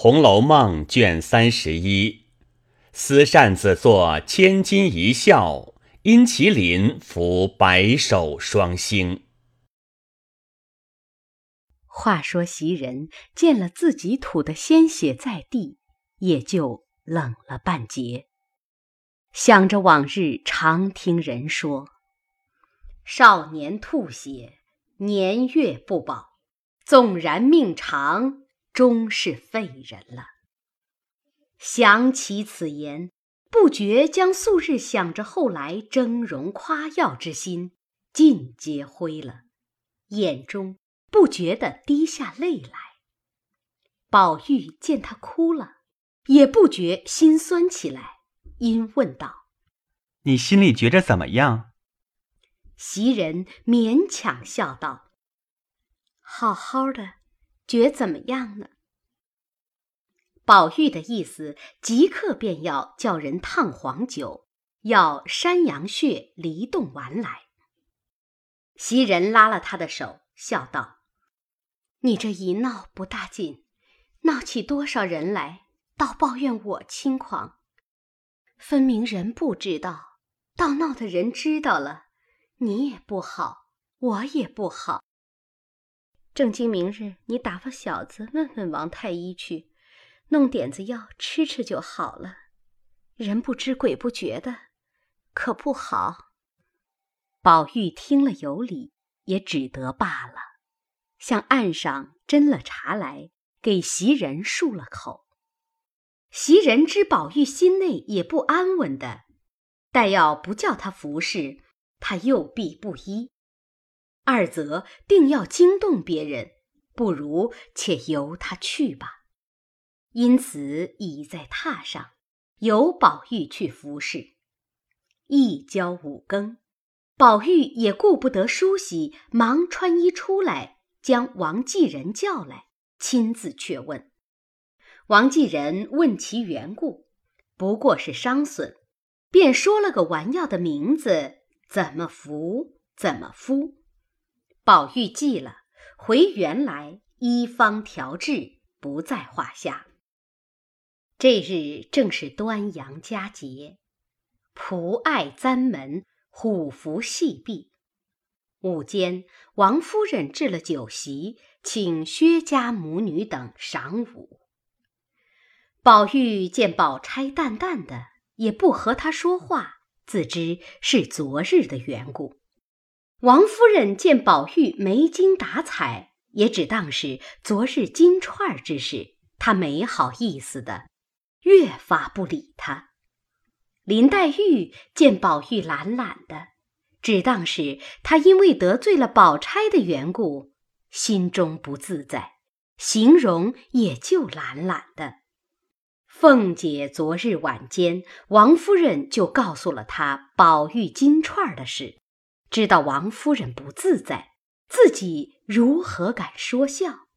红楼梦》卷三十一，丝扇子作千金一笑，因其林服白首双星。话说袭人见了自己吐的鲜血在地，也就冷了半截。想着往日常听人说，少年吐血，年月不保，纵然命长。终是废人了。想起此言，不觉将素日想着后来峥嵘夸耀之心尽皆灰了，眼中不觉地滴下泪来。宝玉见他哭了，也不觉心酸起来，因问道：“你心里觉着怎么样？”袭人勉强笑道：“好好的。”觉怎么样呢？宝玉的意思即刻便要叫人烫黄酒，要山羊血梨冻丸来。袭人拉了他的手，笑道：“你这一闹不大紧，闹起多少人来，倒抱怨我轻狂。分明人不知道，倒闹的人知道了，你也不好，我也不好。”正经明日，你打发小子问问王太医去，弄点子药吃吃就好了。人不知鬼不觉的，可不好。宝玉听了有理，也只得罢了，向岸上斟了茶来，给袭人漱了口。袭人知宝玉心内也不安稳的，待要不叫他服侍，他又必不依。二则定要惊动别人，不如且由他去吧。因此倚在榻上，由宝玉去服侍。一交五更，宝玉也顾不得梳洗，忙穿衣出来，将王继人叫来，亲自却问。王继人问其缘故，不过是伤损，便说了个丸药的名字，怎么服，怎么敷。宝玉记了，回原来医方调治，不在话下。这日正是端阳佳节，仆爱簪门，虎符戏毕。午间，王夫人置了酒席，请薛家母女等赏舞。宝玉见宝钗淡淡的，也不和她说话，自知是昨日的缘故。王夫人见宝玉没精打采，也只当是昨日金钏儿之事，她没好意思的，越发不理他。林黛玉见宝玉懒懒的，只当是他因为得罪了宝钗的缘故，心中不自在，形容也就懒懒的。凤姐昨日晚间，王夫人就告诉了她宝玉金钏儿的事。知道王夫人不自在，自己如何敢说笑？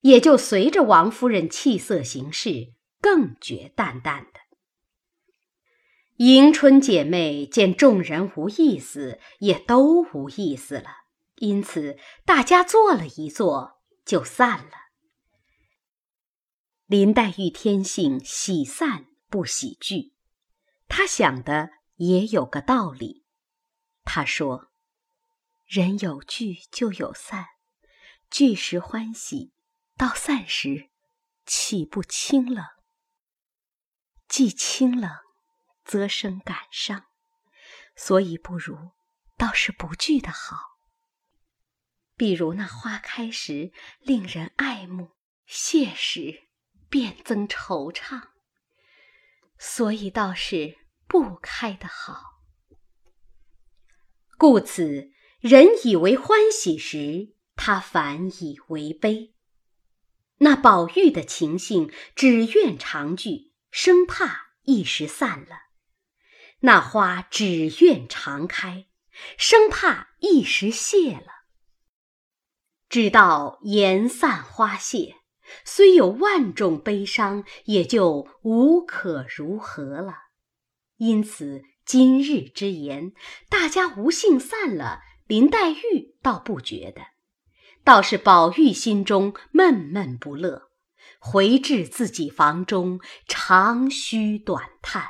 也就随着王夫人气色行事，更觉淡淡的。迎春姐妹见众人无意思，也都无意思了，因此大家坐了一坐，就散了。林黛玉天性喜散不喜聚，她想的也有个道理，她说。人有聚就有散，聚时欢喜，到散时岂不清冷？既清冷，则生感伤，所以不如倒是不聚的好。比如那花开时令人爱慕，谢时便增惆怅，所以倒是不开的好。故此。人以为欢喜时，他反以为悲。那宝玉的情性只愿长聚，生怕一时散了；那花只愿常开，生怕一时谢了。直到颜散花谢，虽有万种悲伤，也就无可如何了。因此今日之言，大家无幸散了。林黛玉倒不觉得，倒是宝玉心中闷闷不乐，回至自己房中，长吁短叹。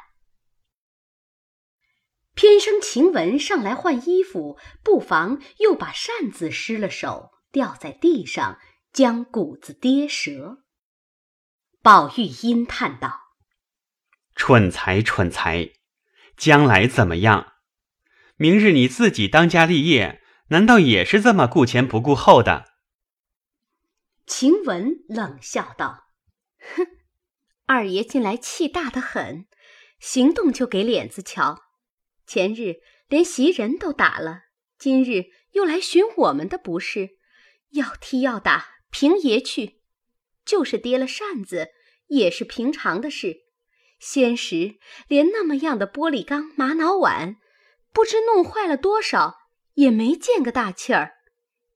偏生晴雯上来换衣服，不妨又把扇子失了手，掉在地上，将骨子跌折。宝玉阴叹道：“蠢材，蠢材！将来怎么样？明日你自己当家立业，难道也是这么顾前不顾后的？”晴雯冷笑道：“哼，二爷近来气大得很，行动就给脸子瞧。”前日连袭人都打了，今日又来寻我们的不是，要踢要打，凭爷去。就是跌了扇子，也是平常的事。先时连那么样的玻璃缸、玛瑙碗，不知弄坏了多少，也没见个大气儿。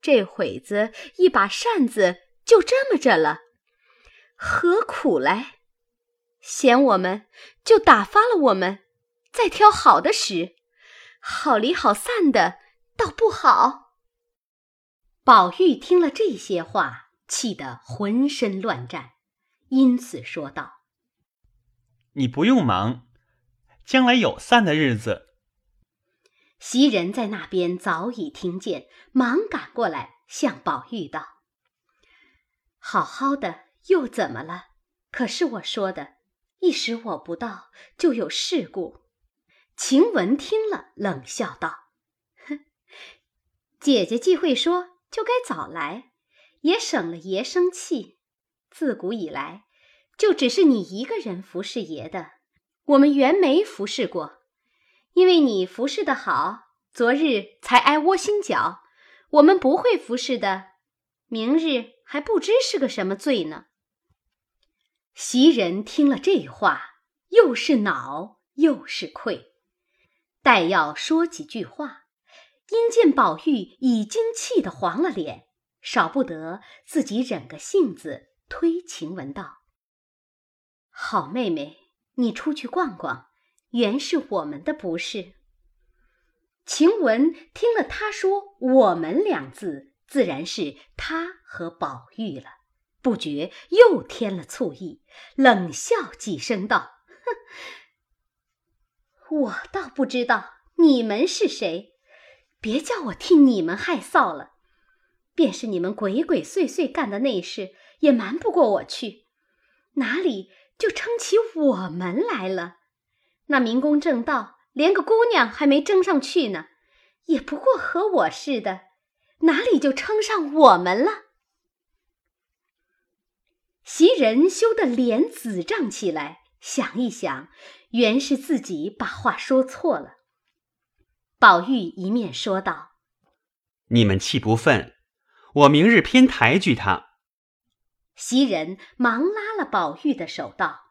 这会子一把扇子就这么着了，何苦来？嫌我们就打发了我们。再挑好的使，好离好散的，倒不好。宝玉听了这些话，气得浑身乱颤，因此说道：“你不用忙，将来有散的日子。”袭人在那边早已听见，忙赶过来向宝玉道：“好好的，又怎么了？可是我说的，一时我不到，就有事故。”晴雯听了，冷笑道：“哼，姐姐既会说，就该早来，也省了爷生气。自古以来，就只是你一个人服侍爷的，我们原没服侍过。因为你服侍的好，昨日才挨窝心脚；我们不会服侍的，明日还不知是个什么罪呢。”袭人听了这话，又是恼又是愧。待要说几句话，因见宝玉已经气得黄了脸，少不得自己忍个性子，推晴雯道：“好妹妹，你出去逛逛，原是我们的不是。”晴雯听了他说“我们”两字，自然是他和宝玉了，不觉又添了醋意，冷笑几声道：“哼。”我倒不知道你们是谁，别叫我替你们害臊了。便是你们鬼鬼祟祟干的那事，也瞒不过我去。哪里就称起我们来了？那民工正道，连个姑娘还没争上去呢，也不过和我似的，哪里就称上我们了？袭人羞得脸紫胀起来，想一想。原是自己把话说错了。宝玉一面说道：“你们气不愤，我明日偏抬举他。”袭人忙拉了宝玉的手道：“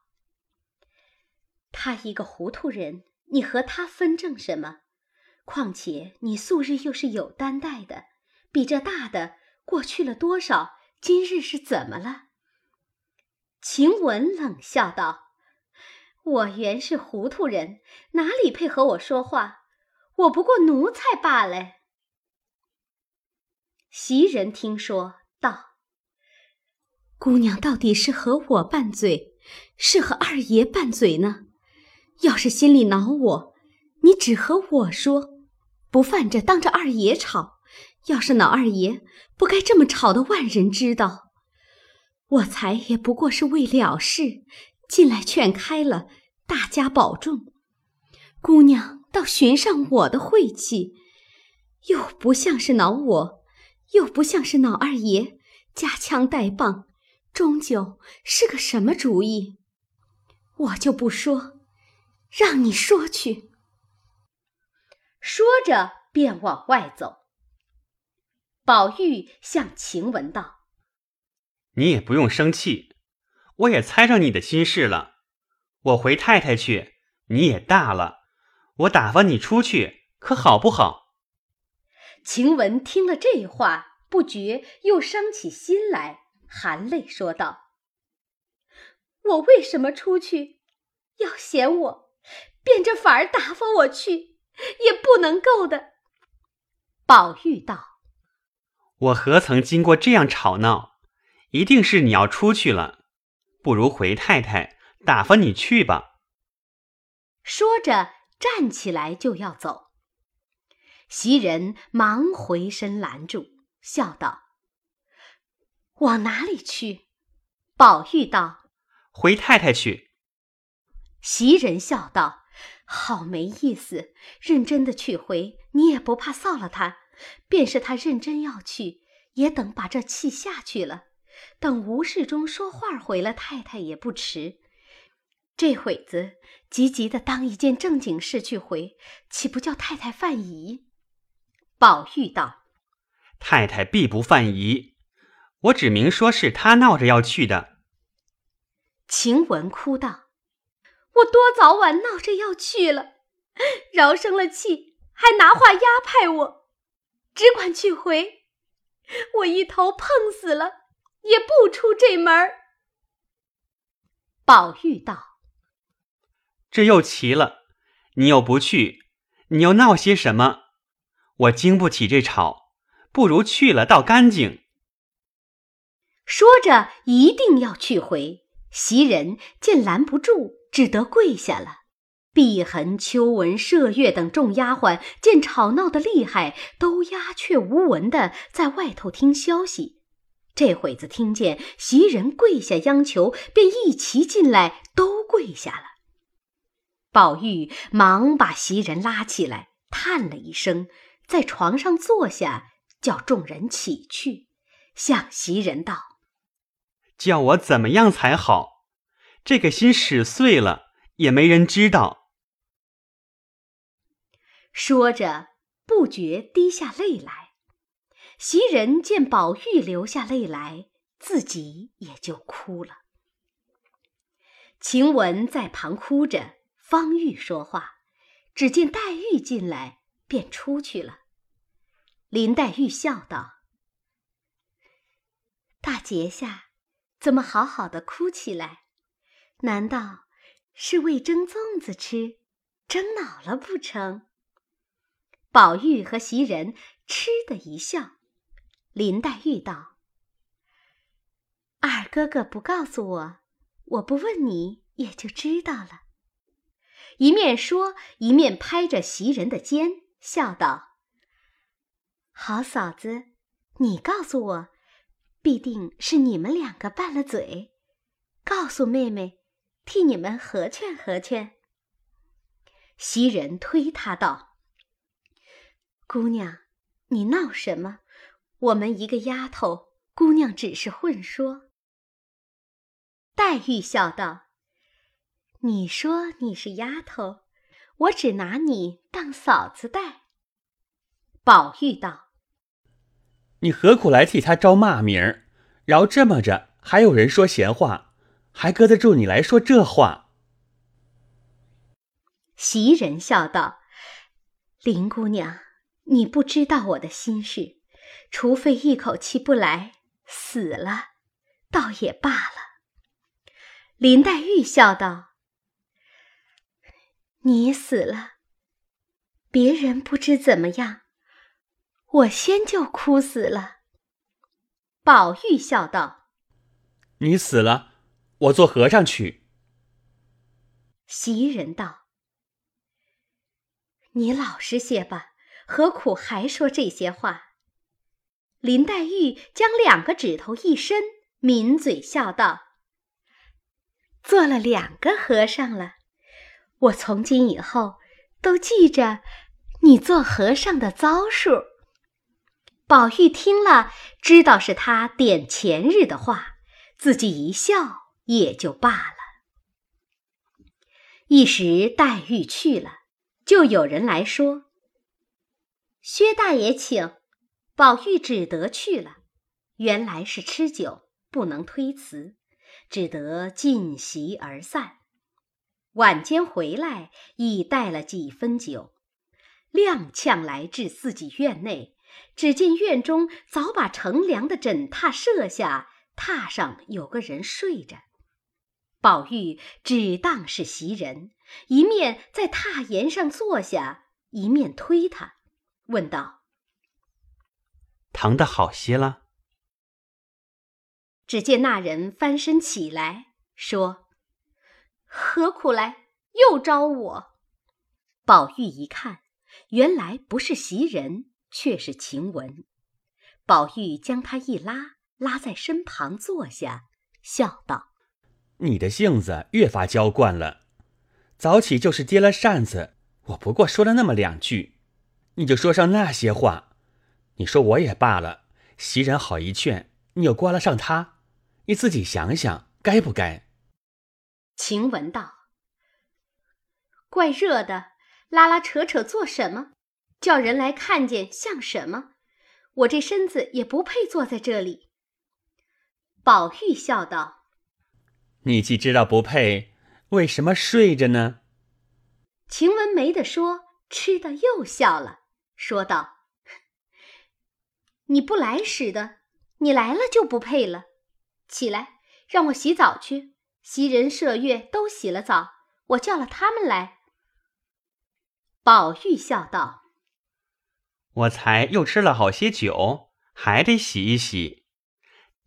他一个糊涂人，你和他分正什么？况且你素日又是有担待的，比这大的过去了多少？今日是怎么了？”晴雯冷笑道。我原是糊涂人，哪里配和我说话？我不过奴才罢了。袭人听说，道：“姑娘到底是和我拌嘴，是和二爷拌嘴呢？要是心里恼我，你只和我说，不犯着当着二爷吵。要是恼二爷，不该这么吵的，万人知道。我才也不过是为了事。”进来劝开了，大家保重。姑娘倒寻上我的晦气，又不像是恼我，又不像是恼二爷，夹枪带棒，终究是个什么主意？我就不说，让你说去。说着便往外走。宝玉向晴雯道：“你也不用生气。”我也猜上你的心事了，我回太太去，你也大了，我打发你出去，可好不好？晴雯听了这话，不觉又伤起心来，含泪说道：“我为什么出去？要嫌我，变着法儿打发我去，也不能够的。”宝玉道：“我何曾经过这样吵闹？一定是你要出去了。”不如回太太打发你去吧。”说着，站起来就要走。袭人忙回身拦住，笑道：“往哪里去？”宝玉道：“回太太去。”袭人笑道：“好没意思，认真的去回，你也不怕臊了他？便是他认真要去，也等把这气下去了，等无事中说话回了太太也不迟。这会子急急的当一件正经事去回，岂不叫太太犯疑？”宝玉道：“太太必不犯疑，我指明说是他闹着要去的。”晴雯哭道：“我多早晚闹着要去了，饶生了气，还拿话压派我，只管去回。我一头碰死了，也不出这门儿。”宝玉道：“这又奇了，你又不去，你又闹些什么？”我经不起这吵，不如去了倒干净。说着，一定要去回。袭人见拦不住，只得跪下了。碧痕、秋纹、麝月等众丫鬟见吵闹的厉害，都鸦雀无闻的在外头听消息。这会子听见袭人跪下央求，便一齐进来，都跪下了。宝玉忙把袭人拉起来，叹了一声。在床上坐下，叫众人起去，向袭人道：“叫我怎么样才好？这个心使碎了，也没人知道。”说着，不觉滴下泪来。袭人见宝玉流下泪来，自己也就哭了。晴雯在旁哭着，方玉说话，只见黛玉进来。便出去了。林黛玉笑道：“大节下怎么好好的哭起来？难道是为蒸粽子吃，蒸恼了不成？”宝玉和袭人嗤的一笑。林黛玉道：“二哥哥不告诉我，我不问你也就知道了。”一面说，一面拍着袭人的肩。笑道：“好嫂子，你告诉我，必定是你们两个拌了嘴。告诉妹妹，替你们合劝合劝。”袭人推他道：“姑娘，你闹什么？我们一个丫头，姑娘只是混说。”黛玉笑道：“你说你是丫头。”我只拿你当嫂子待。宝玉道：“你何苦来替他招骂名儿？饶这么着，还有人说闲话，还搁得住你来说这话？”袭人笑道：“林姑娘，你不知道我的心事，除非一口气不来，死了，倒也罢了。”林黛玉笑道。你死了，别人不知怎么样，我先就哭死了。宝玉笑道：“你死了，我做和尚去。”袭人道：“你老实些吧，何苦还说这些话？”林黛玉将两个指头一伸，抿嘴笑道：“做了两个和尚了。”我从今以后都记着你做和尚的遭数。宝玉听了，知道是他点前日的话，自己一笑也就罢了。一时黛玉去了，就有人来说：“薛大爷请。”宝玉只得去了。原来是吃酒，不能推辞，只得尽席而散。晚间回来，已带了几分酒，踉跄来至自己院内，只见院中早把乘凉的枕榻设下，榻上有个人睡着。宝玉只当是袭人，一面在榻沿上坐下，一面推他，问道：“疼得好些了？”只见那人翻身起来，说：“何苦来，又招我？”宝玉一看，原来不是袭人，却是晴雯。宝玉将她一拉，拉在身旁坐下，笑道：“你的性子越发娇惯了。早起就是跌了扇子，我不过说了那么两句，你就说上那些话。你说我也罢了，袭人好一劝，你又关了上他，你自己想想，该不该？”晴雯道：“怪热的。”拉拉扯扯做什么？叫人来看见像什么？我这身子也不配坐在这里。宝玉笑道：“你既知道不配，为什么睡着呢？”晴雯没得说，吃的又笑了，说道：“ 你不来使的，你来了就不配了。起来，让我洗澡去。袭人、麝月都洗了澡，我叫了他们来。”宝玉笑道：“我才又吃了好些酒，还得洗一洗。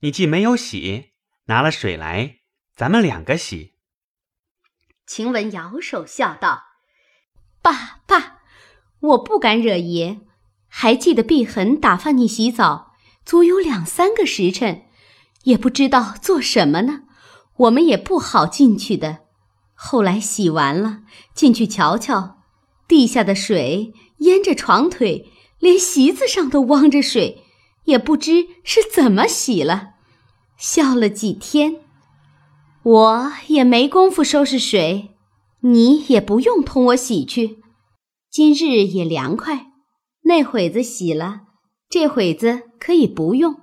你既没有洗，拿了水来，咱们两个洗。”晴雯摇手笑道：“爸爸，我不敢惹爷。还记得碧痕打发你洗澡，足有两三个时辰，也不知道做什么呢。我们也不好进去的。后来洗完了，进去瞧瞧。”地下的水淹着床腿，连席子上都汪着水，也不知是怎么洗了。笑了几天，我也没工夫收拾水，你也不用同我洗去。今日也凉快，那会子洗了，这会子可以不用。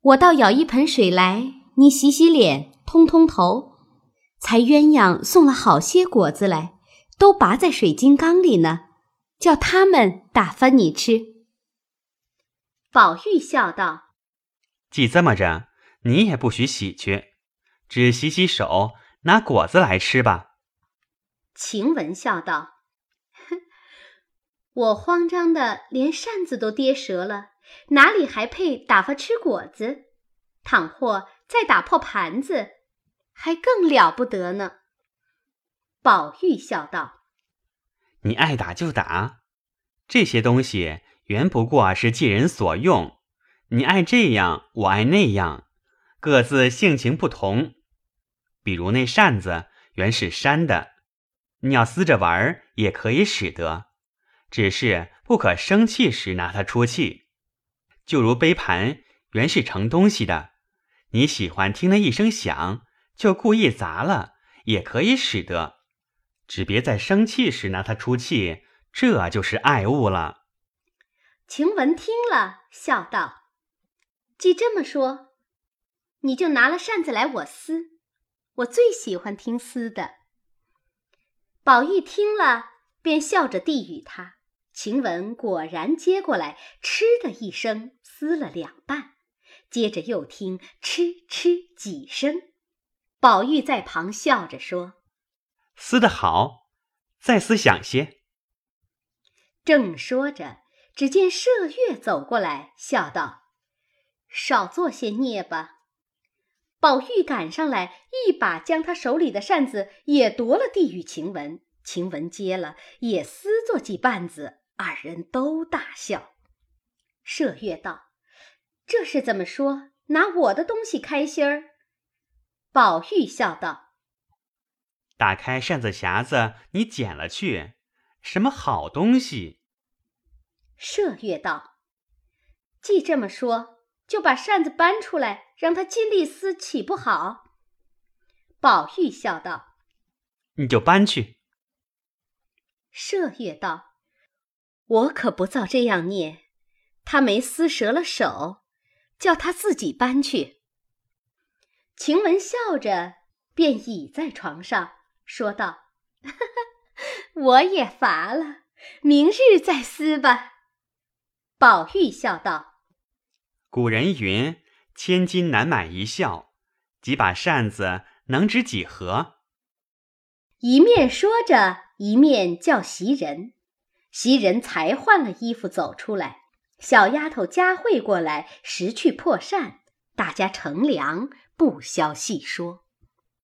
我倒舀一盆水来，你洗洗脸，通通头。才鸳鸯送了好些果子来。都拔在水晶缸里呢，叫他们打发你吃。宝玉笑道：“既这么着，你也不许洗去，只洗洗手，拿果子来吃吧。”晴雯笑道：“哼，我慌张的连扇子都跌折了，哪里还配打发吃果子？倘或再打破盘子，还更了不得呢。”宝玉笑道：“你爱打就打，这些东西原不过是借人所用。你爱这样，我爱那样，各自性情不同。比如那扇子原是扇的，你要撕着玩儿也可以使得，只是不可生气时拿它出气。就如杯盘原是盛东西的，你喜欢听那一声响，就故意砸了，也可以使得。”只别在生气时拿它出气，这就是爱物了。晴雯听了，笑道：“既这么说，你就拿了扇子来，我撕。我最喜欢听撕的。”宝玉听了，便笑着递与他。晴雯果然接过来，嗤的一声撕了两半，接着又听嗤嗤几声。宝玉在旁笑着说。撕得好，再撕响些。正说着，只见麝月走过来，笑道：“少做些孽吧。”宝玉赶上来，一把将他手里的扇子也夺了，递与晴雯。晴雯接了，也撕作几瓣子，二人都大笑。麝月道：“这是怎么说？拿我的东西开心儿？”宝玉笑道。打开扇子匣子，你捡了去，什么好东西？麝月道：“既这么说，就把扇子搬出来，让他尽力撕，岂不好？”宝玉笑道：“你就搬去。”麝月道：“我可不造这样孽，他没撕折了手，叫他自己搬去。”晴雯笑着，便倚在床上。说道：“ 我也乏了，明日再撕吧。”宝玉笑道：“古人云，千金难买一笑，几把扇子能值几何？”一面说着，一面叫袭人。袭人才换了衣服走出来，小丫头佳慧过来拾去破扇，大家乘凉，不消细说。